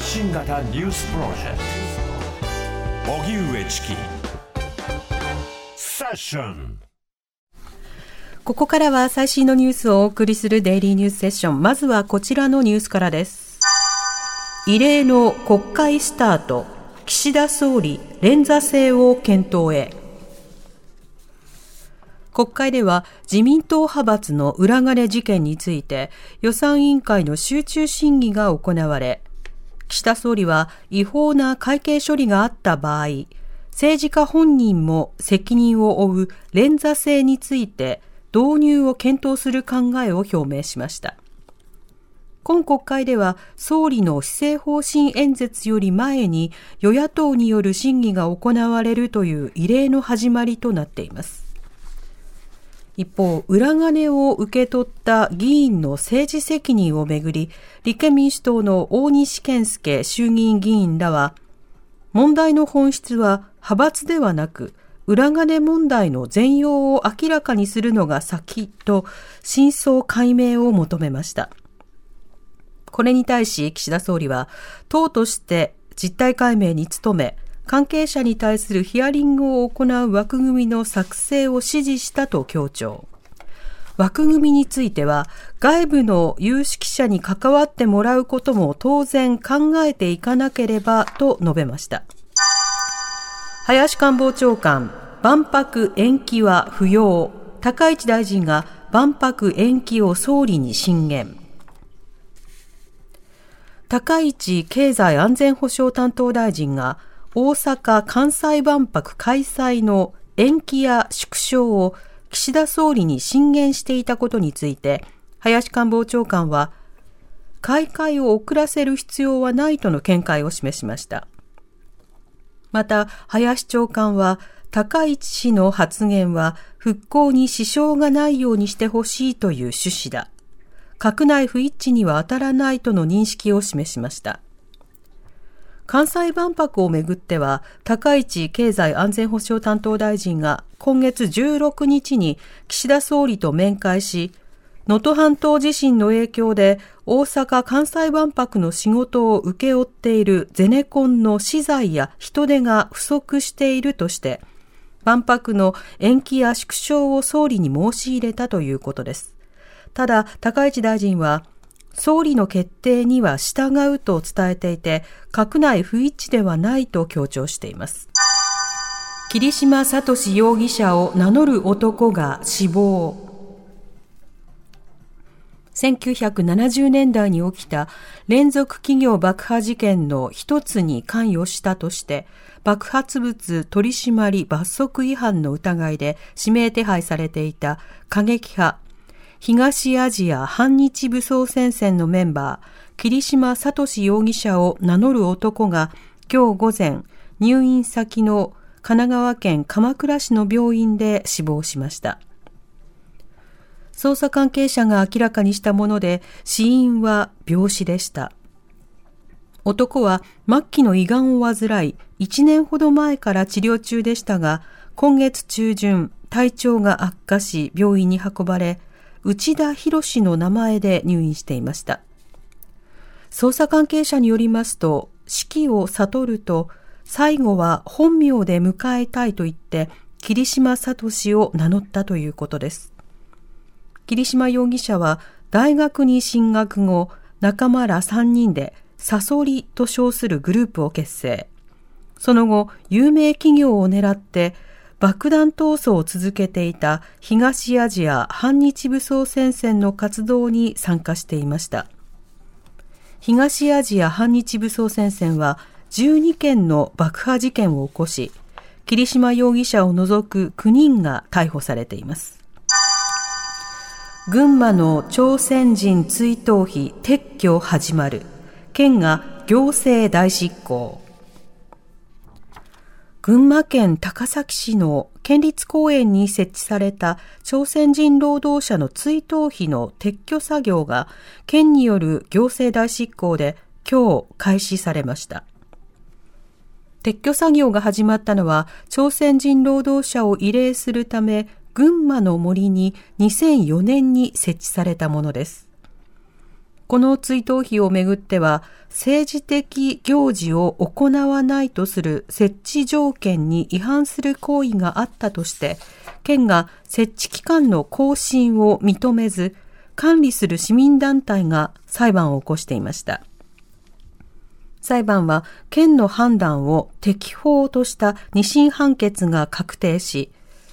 発信型ニュースプロジェクト荻上チキセッションここからは最新のニュースをお送りするデイリーニュースセッション。まずはこちらのニュースからです。異例の国会スタート。岸田総理、連座制を検討へ。国会では自民党派閥の裏金事件について予算委員会の集中審議が行われ、岸田総理は違法な会計処理があった場合、政治家本人も責任を負う連座制について導入を検討する考えを表明しました。今国会では総理の施政方針演説より前に与野党による審議が行われるという異例の始まりとなっています。一方、裏金を受け取った議員の政治責任をめぐり、立憲民主党の大西健介衆議院議員らは、問題の本質は派閥ではなく、裏金問題の全容を明らかにするのが先と、真相解明を求めました。これに対し岸田総理は、党として実態解明に努め、関係者に対するヒアリングを行う枠組みの作成を指示したと強調。枠組みについては、外部の有識者に関わってもらうことも当然考えていかなければと述べました。林官房長官、万博延期は不要。高市大臣が万博延期を総理に進言。高市経済安全保障担当大臣が大阪・関西万博開催の延期や縮小を岸田総理に進言していたことについて、林官房長官は、開会を遅らせる必要はないとの見解を示しました。また、林長官は、高市氏の発言は復興に支障がないようにしてほしいという趣旨だ。閣内不一致には当たらないとの認識を示しました。関西万博をめぐっては、高市経済安全保障担当大臣が今月16日に岸田総理と面会し、能登半島地震の影響で大阪・関西万博の仕事を請け負っているゼネコンの資材や人手が不足しているとして、万博の延期や縮小を総理に申し入れたということです。ただ、高市大臣は、総理の決定には従うと伝えていて、閣内不一致ではないと強調しています。桐島聡容疑者を名乗る男が死亡。1970年代に起きた連続企業爆破事件の一つに関与したとして、爆発物取締罰則違反の疑いで指名手配されていた過激派東アジア反日武装戦線のメンバー、桐島聡容疑者を名乗る男が今日午前、入院先の神奈川県鎌倉市の病院で死亡しました。捜査関係者が明らかにしたもので、死因は病死でした。男は末期の胃がんを患い、1年ほど前から治療中でしたが、今月中旬、体調が悪化し病院に運ばれ、内田博の名前で入院していました。捜査関係者によりますと、死期を悟ると、最後は本名で迎えたいと言って、桐島聡を名乗ったということです。桐島容疑者は大学に進学後、仲間ら3人でサソリと称するグループを結成。その後、有名企業を狙って爆弾闘争を続けていた東アジア反日武装戦線の活動に参加していました。東アジア反日武装戦線は12件の爆破事件を起こし、桐島容疑者を除く9人が逮捕されています。群馬の朝鮮人追悼碑撤去始まる。県が行政大執行。群馬県高崎市の県立公園に設置された朝鮮人労働者の追悼碑の撤去作業が県による行政代執行で今日開始されました。撤去作業が始まったのは朝鮮人労働者を慰霊するため群馬の森に2004年に設置されたものです。この追悼碑をめぐっては、政治的行事を行わないとする設置条件に違反する行為があったとして、県が設置期間の更新を認めず、管理する市民団体が裁判を起こしていました。裁判は県の判断を適法とした二審判決が確定し、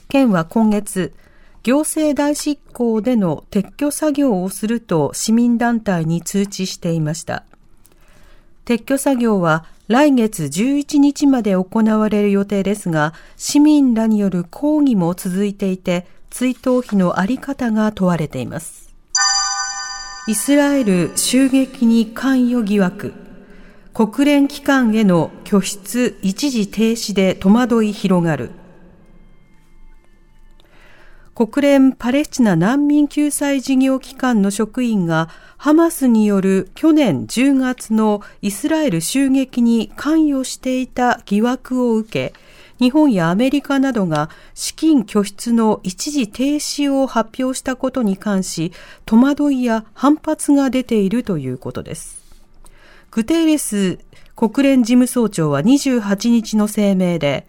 県は今月、行政代執行での撤去作業をすると市民団体に通知していました。撤去作業は来月11日まで行われる予定ですが、市民らによる抗議も続いていて、追悼費のあり方が問われています。イスラエル襲撃に関与疑惑。国連機関への拠出一時停止で戸惑い広がる。国連パレスチナ難民救済事業機関の職員がハマスによる去年10月のイスラエル襲撃に関与していた疑惑を受け、日本やアメリカなどが資金拠出の一時停止を発表したことに関し、戸惑いや反発が出ているということです。グテーレス国連事務総長は28日の声明で、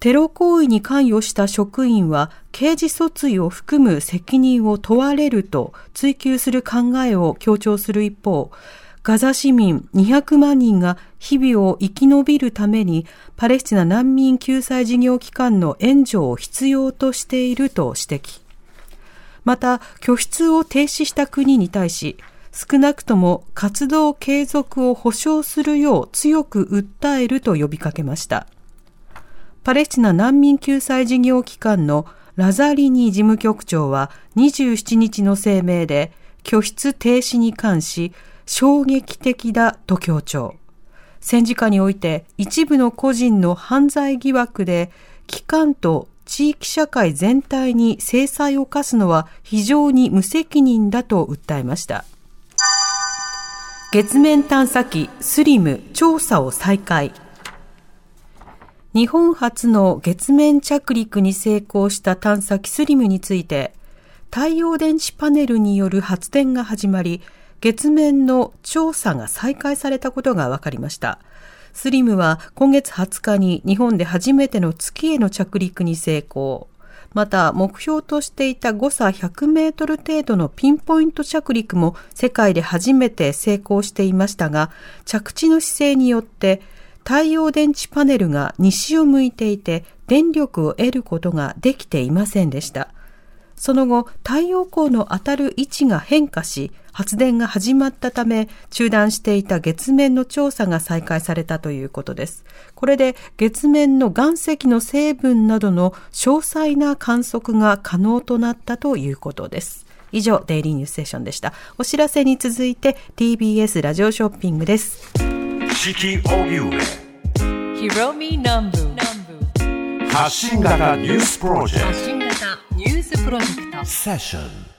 テロ行為に関与した職員は刑事訴追を含む責任を問われると追及する考えを強調する一方、ガザ市民200万人が日々を生き延びるためにパレスチナ難民救済事業機関の援助を必要としていると指摘。また、拠出を停止した国に対し、少なくとも活動継続を保障するよう強く訴えると呼びかけました。パレスチナ難民救済事業機関のラザリニ事務局長は27日の声明で、拠出停止に関し、衝撃的だと強調。戦時下において一部の個人の犯罪疑惑で、機関と地域社会全体に制裁を課すのは非常に無責任だと訴えました。月面探査機スリム調査を再開。日本初の月面着陸に成功した探査機スリムについて、太陽電池パネルによる発電が始まり、月面の調査が再開されたことが分かりました。スリムは今月20日に日本で初めての月への着陸に成功。また、目標としていた誤差100メートル程度のピンポイント着陸も世界で初めて成功していましたが、着地の姿勢によって太陽電池パネルが西を向いていて電力を得ることができていませんでした。その後、太陽光の当たる位置が変化し、発電が始まったため、中断していた月面の調査が再開されたということです。これで月面の岩石の成分などの詳細な観測が可能となったということです。以上、デイリーニュースセッションでした。お知らせに続いて TBS ラジオショッピングです。四季荻上ひろみ南部発信型ニュースプロジェクトセッション